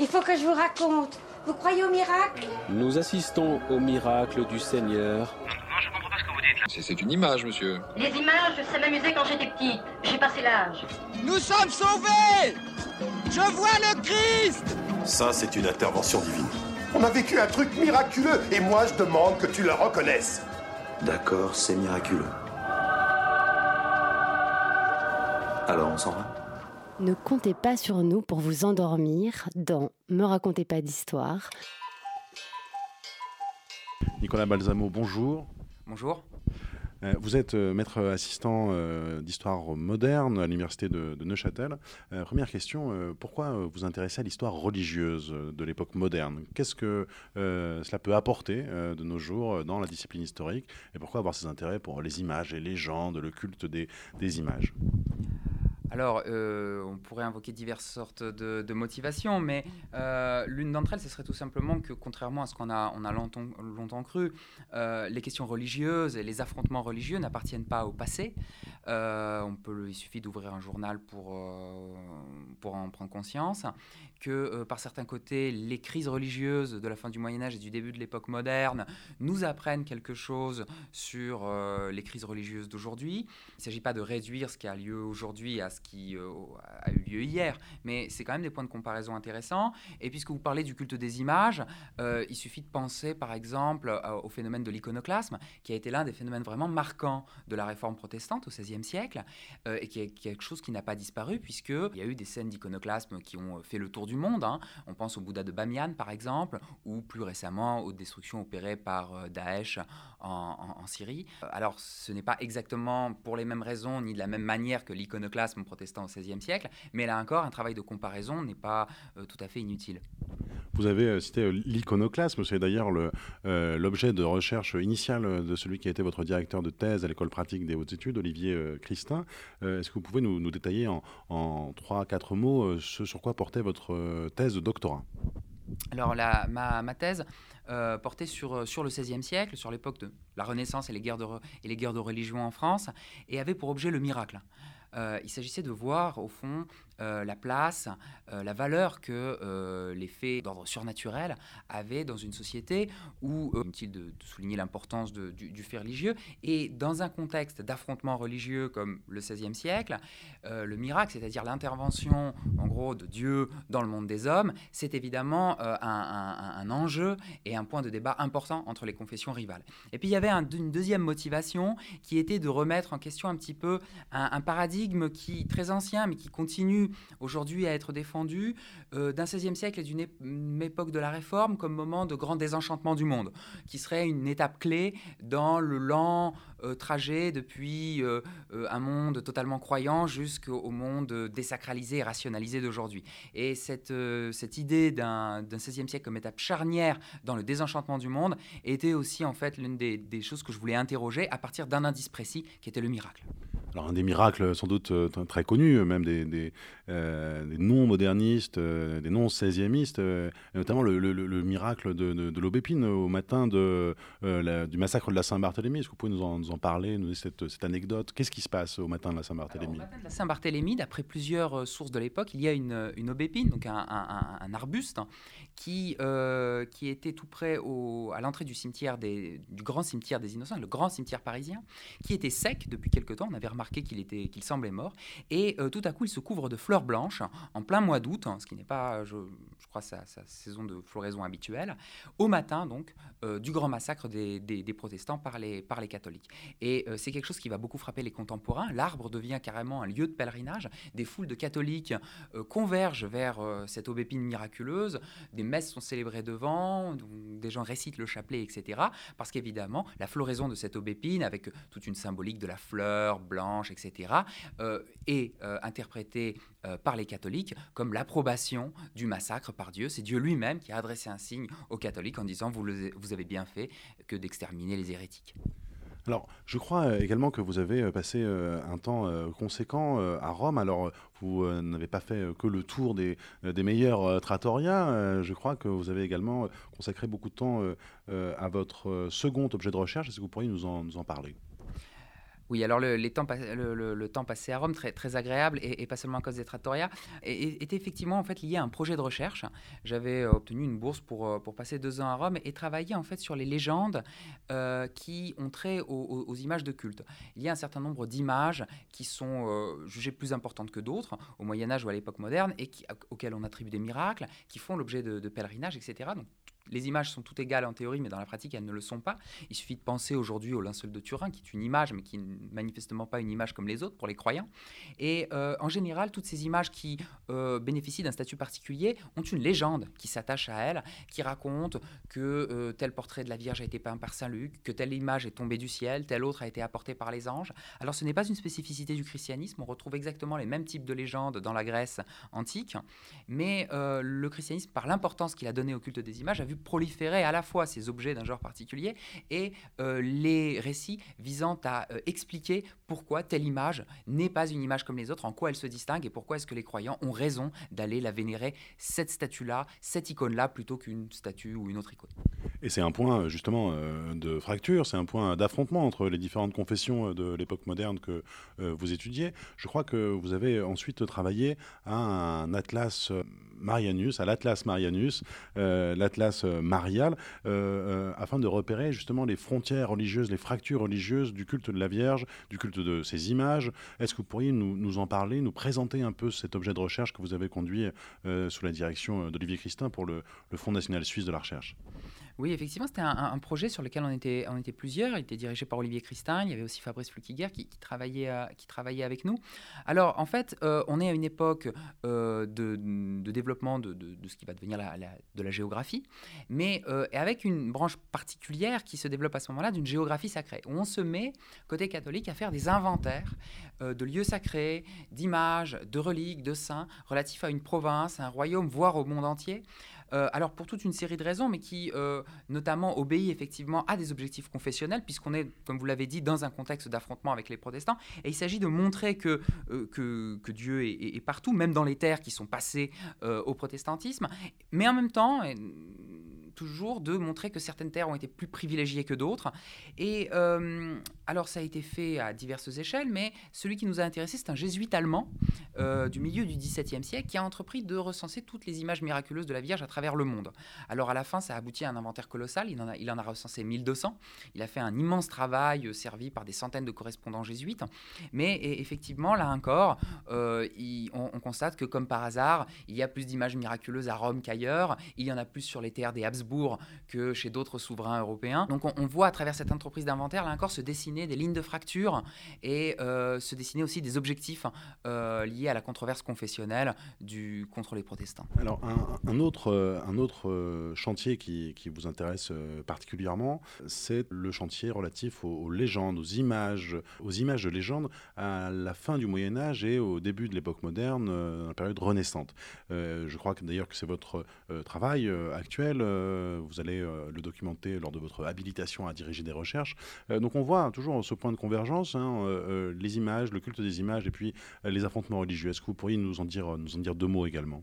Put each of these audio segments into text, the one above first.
Il faut que je vous raconte. Vous croyez au miracle? Nous assistons au miracle du Seigneur. Non, je comprends pas ce que vous dites là. C'est une image, monsieur. Les images, ça m'amusait quand j'étais petite. J'ai passé l'âge. Nous sommes sauvés Je vois le Christ Ça, c'est une intervention divine. On a vécu un truc miraculeux et moi je demande que tu le reconnaisses. D'accord, c'est miraculeux. Alors, on s'en va? Ne comptez pas sur nous pour vous endormir dans Me racontez pas d'histoire. Nicolas Balsamo, bonjour. Bonjour. Euh, vous êtes euh, maître assistant euh, d'histoire moderne à l'université de, Neuchâtel. Première question, pourquoi vous intéressez à l'histoire religieuse de l'époque moderne? Qu'est-ce que cela peut apporter de nos jours dans la discipline historique? Et pourquoi avoir ces intérêts pour les images, les légendes, le culte des, des images? Alors, euh, on pourrait invoquer diverses sortes de, motivations, mais euh, l'une d'entre elles, ce serait tout simplement que, contrairement à ce qu'on a, on a longtemps, cru, euh, les questions religieuses et les affrontements religieux n'appartiennent pas au passé. On peut, il suffit d'ouvrir un journal pour, en prendre conscience. Que, par certains côtés, les crises religieuses de la fin du Moyen Âge et du début de l'époque moderne nous apprennent quelque chose sur les crises religieuses d'aujourd'hui. Il ne s'agit pas de réduire ce qui a lieu aujourd'hui à ce qui euh, a eu lieu hier, mais c'est quand même des points de comparaison intéressants. Et puisque vous parlez du culte des images, euh, il suffit de penser par exemple euh, au phénomène de l'iconoclasme, qui a été l'un des phénomènes vraiment marquants de la réforme protestante au XVIe siècle, et qui est quelque chose qui n'a pas disparu, puisqu'il y a eu des scènes d'iconoclasme qui ont fait le tour du monde. hein. On pense au Bouddha de Bamiyan par exemple, ou plus récemment aux destructions opérées par Daesh en, en- Syrie. Alors, ce n'est pas exactement pour les mêmes raisons ni de la même manière que l'iconoclasme protestant au XVIe siècle, mais là encore, un travail de comparaison n'est pas euh, tout à fait inutile. Vous avez euh, cité euh, l'iconoclasme, c'est d'ailleurs le, l'objet de recherche initiale de celui qui a été votre directeur de thèse à l'école pratique des hautes études, Olivier Christin. Est-ce que vous pouvez nous, nous détailler en, en 3-4 mots ce sur quoi portait votre thèse de doctorat? Alors, la- ma, ma thèse euh, portait sur, sur le XVIe siècle, sur l'époque de la Renaissance et les, guerres de, et les guerres de religion en France, et avait pour objet le miracle. Euh, il s'agissait de voir, au fond, euh, la place, euh, la valeur que euh, les faits d'ordre surnaturel avaient dans une société où, inutile de, de souligner l'importance du, fait religieux, et dans un contexte d'affrontement religieux comme le XVIe siècle, le miracle, c'est-à-dire l'intervention, en gros, de Dieu dans le monde des hommes, c'est évidemment un, enjeu et un point de débat important entre les confessions rivales. Et puis il y avait un- une deuxième motivation qui était de remettre en question un petit peu un, un paradigme qui très ancien, mais qui continue aujourd'hui à être défendu euh, d'un XVIe siècle et d'une une époque de la Réforme comme moment de grand désenchantement du monde, qui serait une étape clé dans le lent euh, trajet depuis euh, un monde totalement croyant jusqu'au monde désacralisé et rationalisé d'aujourd'hui. Et cette, cette idée d'un d'un XVIe siècle comme étape charnière dans le désenchantement du monde était aussi en fait l'une des, des choses que je voulais interroger à partir d'un indice précis qui était le miracle. Alors un des miracles sans doute euh, très connus, euh, même des, euh, non-modernistes, euh, des non-16e-istes, euh, et notamment le, le- le- le miracle de, l'Aubépine au matin euh, du massacre de la Saint-Barthélemy. Est-ce que vous pouvez nous en, parler, nous donner cette, cette anecdote? Qu'est-ce qui se passe au matin de la Alors, au Saint-Barthélemy matin de la Saint-Barthélemy, d'après plusieurs euh, sources de l'époque, il y a une, aubépine, donc un, arbuste, hein, qui, euh, qui était tout près à l'entrée du grand cimetière des Innocents, le grand cimetière parisien, qui était sec depuis quelque temps. On avait remarqué qu'il était, qu'il semblait mort, et euh, tout à coup, il se couvre de fleurs blanches en plein mois d'août, hein, ce qui n'est pas, je, je crois, sa, sa saison de floraison habituelle, au matin donc euh, du grand massacre des, protestants par les, par les catholiques. Et euh, c'est quelque chose qui va beaucoup frapper les contemporains. L'arbre devient carrément un lieu de pèlerinage. Des foules de catholiques euh, convergent vers euh, cette aubépine miraculeuse. Des messes sont célébrées devant, des gens récitent le chapelet, etc. Parce qu'évidemment, la floraison de cette aubépine, avec euh, toute une symbolique de la fleur blanche, etc., euh, est euh, euh, par les catholiques comme l'approbation du massacre par Dieu. C'est Dieu lui-même qui a adressé un signe aux catholiques en disant vous, avez bien fait que d'exterminer les hérétiques. Alors, je crois euh, également que vous avez passé un temps conséquent à Rome. Alors, vous n'avez pas fait que le tour des, meilleurs trattoria. Euh, je crois que vous avez également consacré beaucoup de temps à votre second objet de recherche. Est-ce que vous pourriez nous en parler? Oui, alors le, temps, passé à Rome, très, très agréable, et, pas seulement à cause des trattoria, était effectivement en fait lié à un projet de recherche. J'avais euh, obtenu une bourse pour, euh, pour passer deux ans à Rome et travailler en fait sur les légendes euh, qui ont trait aux, images de culte. Il y a un certain nombre d'images qui sont jugées plus importantes que d'autres au Moyen Âge ou à l'époque moderne et qui, auxquelles on attribue des miracles, qui font l'objet de, de pèlerinages, etc. Donc les images sont toutes égales en théorie, mais dans la pratique, elles ne le sont pas. Il suffit de penser aujourd'hui au linceul de Turin, qui est une image, mais qui n'est manifestement pas une image comme les autres pour les croyants. Et euh, en général, toutes ces images qui euh, bénéficient d'un statut particulier ont une légende qui s'attache à elles, qui raconte que euh, tel portrait de la Vierge a été peint par Saint Luc, que telle image est tombée du ciel, telle autre a été apportée par les anges. Alors ce n'est pas une spécificité du christianisme, on retrouve exactement les mêmes types de légendes dans la Grèce antique, mais le christianisme, par l'importance qu'il a donnée au culte des images, a vu proliférer à la fois ces objets d'un genre particulier et euh, les récits visant à euh, expliquer pourquoi telle image n'est pas une image comme les autres, en quoi elle se distingue et pourquoi est-ce que les croyants ont raison d'aller la vénérer, cette statue-là, cette icône-là, plutôt qu'une statue ou une autre icône. Et c'est un point justement euh, de fracture, c'est un point d'affrontement entre les différentes confessions de l'époque moderne que vous étudiez. Je crois que vous avez ensuite travaillé à un atlas Marianus, à l'Atlas Marianus, euh, l'Atlas euh, marial, euh, afin de repérer justement les frontières religieuses, les fractures religieuses du culte de la Vierge, du culte de ces images. Est-ce que vous pourriez nous, en parler, nous présenter un peu cet objet de recherche que vous avez conduit sous la direction d'Olivier Christin pour le, le Fonds national suisse de la recherche? Oui, effectivement, c'était un, projet sur lequel on était, plusieurs. Il était dirigé par Olivier Christin. Il y avait aussi Fabrice Flukiger qui, travaillait, euh, travaillait avec nous. Alors, en fait, euh, on est à une époque euh, de, développement de, ce qui va devenir la, de la géographie, mais avec une branche particulière qui se développe à ce moment-là d'une géographie sacrée, où on se met, côté catholique, à faire des inventaires de lieux sacrés, d'images, de reliques, de saints, relatifs à une province, à un royaume, voire au monde entier. Euh, alors pour toute une série de raisons, mais qui euh, notamment obéit effectivement à des objectifs confessionnels, puisqu'on est, comme vous l'avez dit, dans un contexte d'affrontement avec les protestants. Et il s'agit de montrer que, euh, que, Dieu est, partout, même dans les terres qui sont passées au protestantisme, mais en même temps, toujours de montrer que certaines terres ont été plus privilégiées que d'autres. Et alors ça a été fait à diverses échelles, mais celui qui nous a intéressé, c'est un jésuite allemand euh, du milieu du XVIIe siècle qui a entrepris de recenser toutes les images miraculeuses de la Vierge à travers le monde. Alors à la fin, ça a abouti à un inventaire colossal, il en a, il en a recensé 1200, il a fait un immense travail euh, servi par des centaines de correspondants jésuites, mais effectivement, là encore, on, on constate que comme par hasard, il y a plus d'images miraculeuses à Rome qu'ailleurs, il y en a plus sur les terres des Habsbourg, que chez d'autres souverains européens. Donc on, voit à travers cette entreprise d'inventaire, là encore, se dessiner des lignes de fracture et euh, se dessiner aussi des objectifs euh, liés à la controverse confessionnelle du, contre les protestants. Alors un, autre, un autre euh, chantier qui, qui vous intéresse particulièrement, c'est le chantier relatif aux, légendes, aux images, aux images de légendes à la fin du Moyen Âge et au début de l'époque moderne, dans la période renaissante. je crois que d'ailleurs que c'est votre travail actuel vous allez le documenter lors de votre habilitation à diriger des recherches. Donc on voit toujours ce point de convergence, hein, les images, le culte des images et puis les affrontements religieux. Est-ce que vous pourriez nous en dire deux mots également?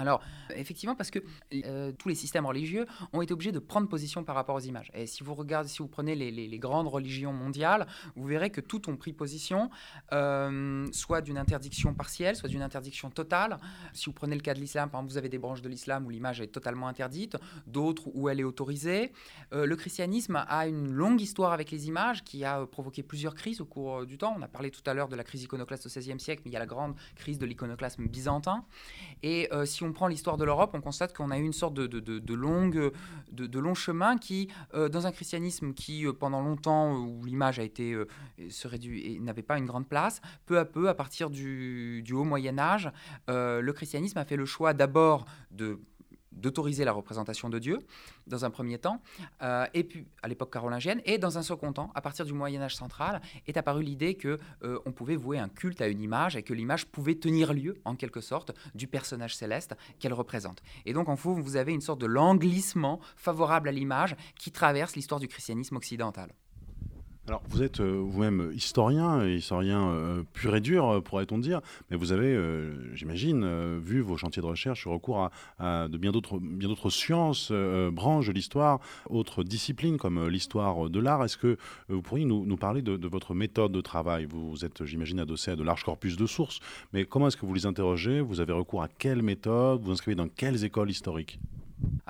Alors, effectivement, parce que euh, tous les systèmes religieux ont été obligés de prendre position par rapport aux images. Et si vous regardez, si vous prenez les, grandes religions mondiales, vous verrez que toutes ont pris position, euh, soit d'une interdiction partielle, soit d'une interdiction totale. Si vous prenez le cas de l'islam, par exemple, vous avez des branches de l'islam où l'image est totalement interdite, d'autres où elle est autorisée. Euh, le christianisme a une longue histoire avec les images qui a provoqué plusieurs crises au cours du temps. On a parlé tout à l'heure de la crise iconoclaste au XVIe siècle, mais il y a la grande crise de l'iconoclasme byzantin. Et si on on l'histoire de l'Europe, on constate qu'on a eu une sorte de, long chemin qui, euh, dans un christianisme qui, euh, pendant longtemps, où l'image a été euh, se réduit et n'avait pas une grande place, peu à peu, à partir du haut Moyen Âge, le christianisme a fait le choix d'abord de d'autoriser la représentation de Dieu, dans un premier temps, euh, et puis à l'époque carolingienne, et dans un second temps, à partir du Moyen Âge central, est apparue l'idée que euh, on pouvait vouer un culte à une image et que l'image pouvait tenir lieu, en quelque sorte, du personnage céleste qu'elle représente. Et donc en fond, vous avez une sorte de langlissement favorable à l'image qui traverse l'histoire du christianisme occidental. Alors, vous êtes euh, vous-même historien, historien euh, pur et dur, euh, pourrait-on dire, mais vous avez, j'imagine, vu vos chantiers de recherche recours à, de bien d'autres, sciences, branches de l'histoire, autres disciplines comme l'histoire de l'art. Est-ce que vous pourriez nous, parler de, de, votre méthode de travail? Vous êtes, j'imagine, adossé à de larges corpus de sources, mais comment est-ce que vous les interrogez? Vous avez recours à quelle méthode? Vous inscrivez dans quelles écoles historiques?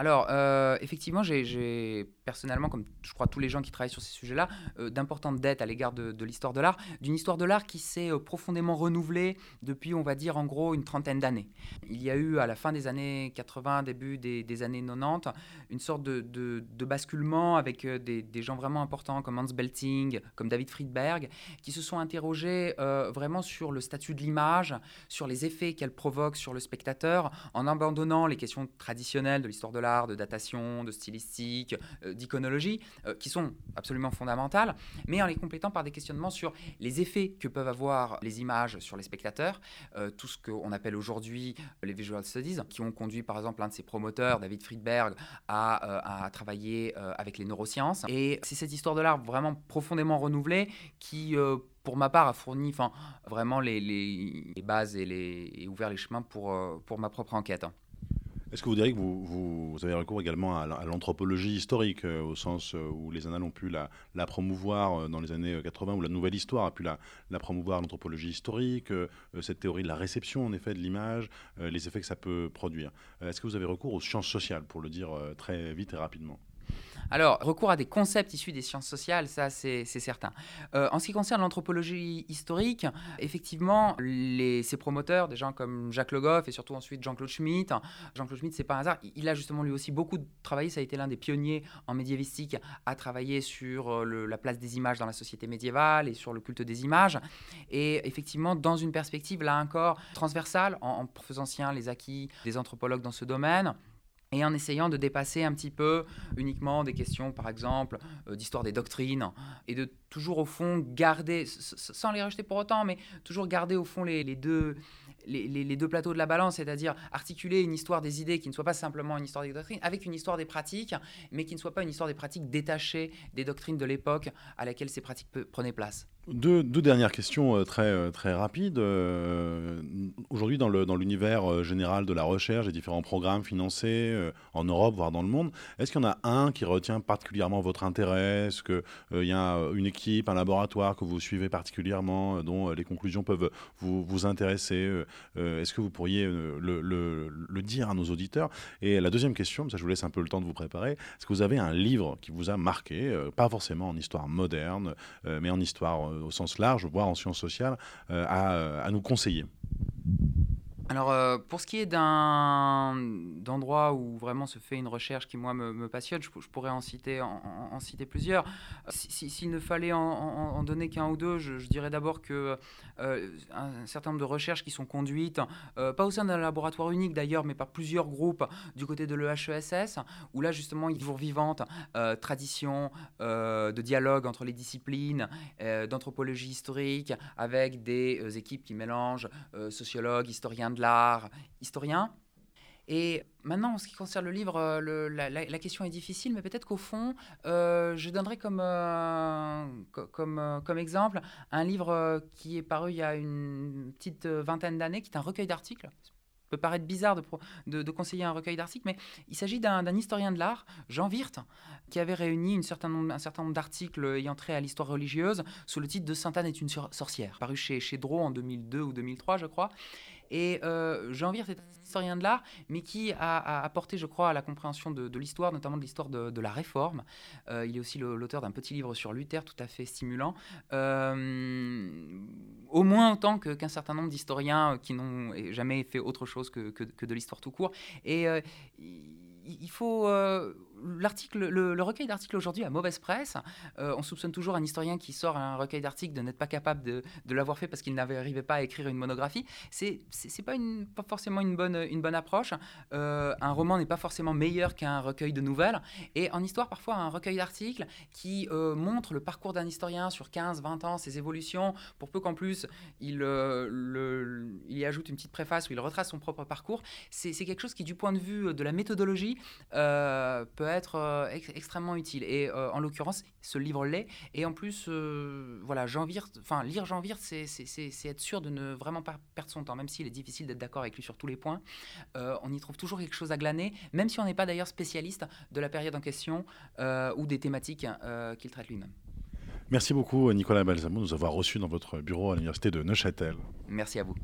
Alors, euh, effectivement, j'ai personnellement, comme je crois tous les gens qui travaillent sur ces sujets-là, euh, d'importantes dettes à l'égard de, l'histoire de l'art, d'une histoire de l'art qui s'est euh, profondément renouvelée depuis, on va dire, en gros, une trentaine d'années. Il y a eu, à la fin des années 80, début des, années 90, une sorte de, basculement avec des, gens vraiment importants comme Hans Belting, comme David Friedberg, qui se sont interrogés vraiment sur le statut de l'image, sur les effets qu'elle provoque sur le spectateur, en abandonnant les questions traditionnelles de l'histoire de l'art, de datation, de stylistique, euh, d'iconologie, euh, qui sont absolument fondamentales, mais en les complétant par des questionnements sur les effets que peuvent avoir les images sur les spectateurs, euh, tout ce qu'on appelle aujourd'hui les visual studies, qui ont conduit par exemple un de ses promoteurs, David Friedberg, à, travailler avec les neurosciences. Et c'est cette histoire de l'art vraiment profondément renouvelée qui pour ma part, a fourni vraiment les, bases et, ouvert les chemins pour ma propre enquête. Est-ce que vous diriez que vous, avez recours également à, l'anthropologie historique, euh, au sens euh, où les annales ont pu la, promouvoir euh, dans les années 80, où la nouvelle histoire a pu la, promouvoir, l'anthropologie historique, cette théorie de la réception, en effet, de l'image, les effets que ça peut produire. Est-ce que vous avez recours aux sciences sociales, pour le dire très vite et rapidement? Alors, recours à des concepts issus des sciences sociales, ça c'est certain. Euh, en ce qui concerne l'anthropologie historique, effectivement, les, ses promoteurs, des gens comme Jacques Le Goff et surtout ensuite Jean-Claude Schmitt, Jean-Claude Schmitt, c'est pas un hasard, il a justement lui aussi beaucoup travaillé, ça a été l'un des pionniers en médiévistique à travailler sur euh, la place des images dans la société médiévale et sur le culte des images. Et effectivement, dans une perspective là encore transversale, en, en faisant sien les acquis des anthropologues dans ce domaine, et en essayant de dépasser un petit peu uniquement des questions, par exemple, euh, d'histoire des doctrines, et de toujours au fond garder, sans les rejeter pour autant, mais toujours garder au fond les, deux, les, deux plateaux de la balance, c'est-à-dire articuler une histoire des idées qui ne soit pas simplement une histoire des doctrines, avec une histoire des pratiques, mais qui ne soit pas une histoire des pratiques détachée des doctrines de l'époque à laquelle ces pratiques prenaient place. Deux, dernières questions euh, très, euh, très rapides. Euh, aujourd'hui, dans l'univers général de la recherche, des différents programmes financés en Europe, voire dans le monde, est-ce qu'il y en a un qui retient particulièrement votre intérêt? Est-ce qu'il y a une équipe, un laboratoire que vous suivez particulièrement, dont les conclusions peuvent vous, intéresser Est-ce que vous pourriez le, le, le, dire à nos auditeurs? Et la deuxième question, ça je vous laisse un peu le temps de vous préparer, est-ce que vous avez un livre qui vous a marqué, pas forcément en histoire moderne, mais en histoire au sens large, voire en sciences sociales, euh, à, à nous conseiller alors, euh, pour ce qui est d'un d'endroits où vraiment se fait une recherche qui, moi, me, passionne, je, pourrais en citer, en, citer plusieurs. S'il ne fallait en, donner qu'un ou deux, je, dirais d'abord que euh, un certain nombre de recherches qui sont conduites, euh, pas au sein d'un laboratoire unique d'ailleurs, mais par plusieurs groupes du côté de l'EHESS, où là, justement, il y a toujours vivante tradition de dialogue entre les disciplines, d'anthropologie historique, avec des équipes qui mélangent sociologues, historiens de l'art, historien. Et maintenant, en ce qui concerne le livre, euh, la, question est difficile, mais peut-être qu'au fond, euh, je donnerai comme, euh, comme, comme exemple un livre qui est paru il y a une petite vingtaine d'années, qui est un recueil d'articles peut paraître bizarre de, de, conseiller un recueil d'articles, mais il s'agit d'un historien de l'art, Jean Wirth, qui avait réuni un certain nombre d'articles ayant trait à l'histoire religieuse sous le titre de Sainte-Anne est une sorcière, paru chez, chez Drault en 2002 ou 2003, je crois. Et euh, Wirth est un historien de l'art, mais qui a, apporté, je crois, à la compréhension de, l'histoire, notamment de l'histoire de, la Réforme. Euh, il est aussi l'auteur d'un petit livre sur Luther, tout à fait stimulant. Euh, au moins autant qu'un certain nombre d'historiens qui n'ont jamais fait autre chose que, que, de l'histoire tout court. Et il faut l'article, le, recueil d'articles aujourd'hui a mauvaise presse. Euh, on soupçonne toujours un historien qui sort un recueil d'articles de n'être pas capable de, l'avoir fait parce qu'il n'arrivait pas à écrire une monographie. C'est c'est pas, une, pas forcément une bonne, approche. Euh, un roman n'est pas forcément meilleur qu'un recueil de nouvelles. Et en histoire, parfois, un recueil d'articles qui euh, montre le parcours d'un historien sur 15, 20 ans, ses évolutions, pour peu qu'en plus il, le, y ajoute une petite préface où il retrace son propre parcours, c'est quelque chose qui, du point de vue de la méthodologie, peut être euh, ex- extrêmement utile. Et euh, en l'occurrence, ce livre l'est. Et en plus, euh, voilà, Jean Wirth, enfin, lire Jean Wirth, c'est- être sûr de ne vraiment pas perdre son temps, même s'il est difficile d'être d'accord avec lui sur tous les points. On y trouve toujours quelque chose à glaner, même si on n'est pas d'ailleurs spécialiste de la période en question ou des thématiques qu'il traite lui-même. Merci beaucoup Nicolas Balsamo de nous avoir reçus dans votre bureau à l'université de Neuchâtel. Merci à vous.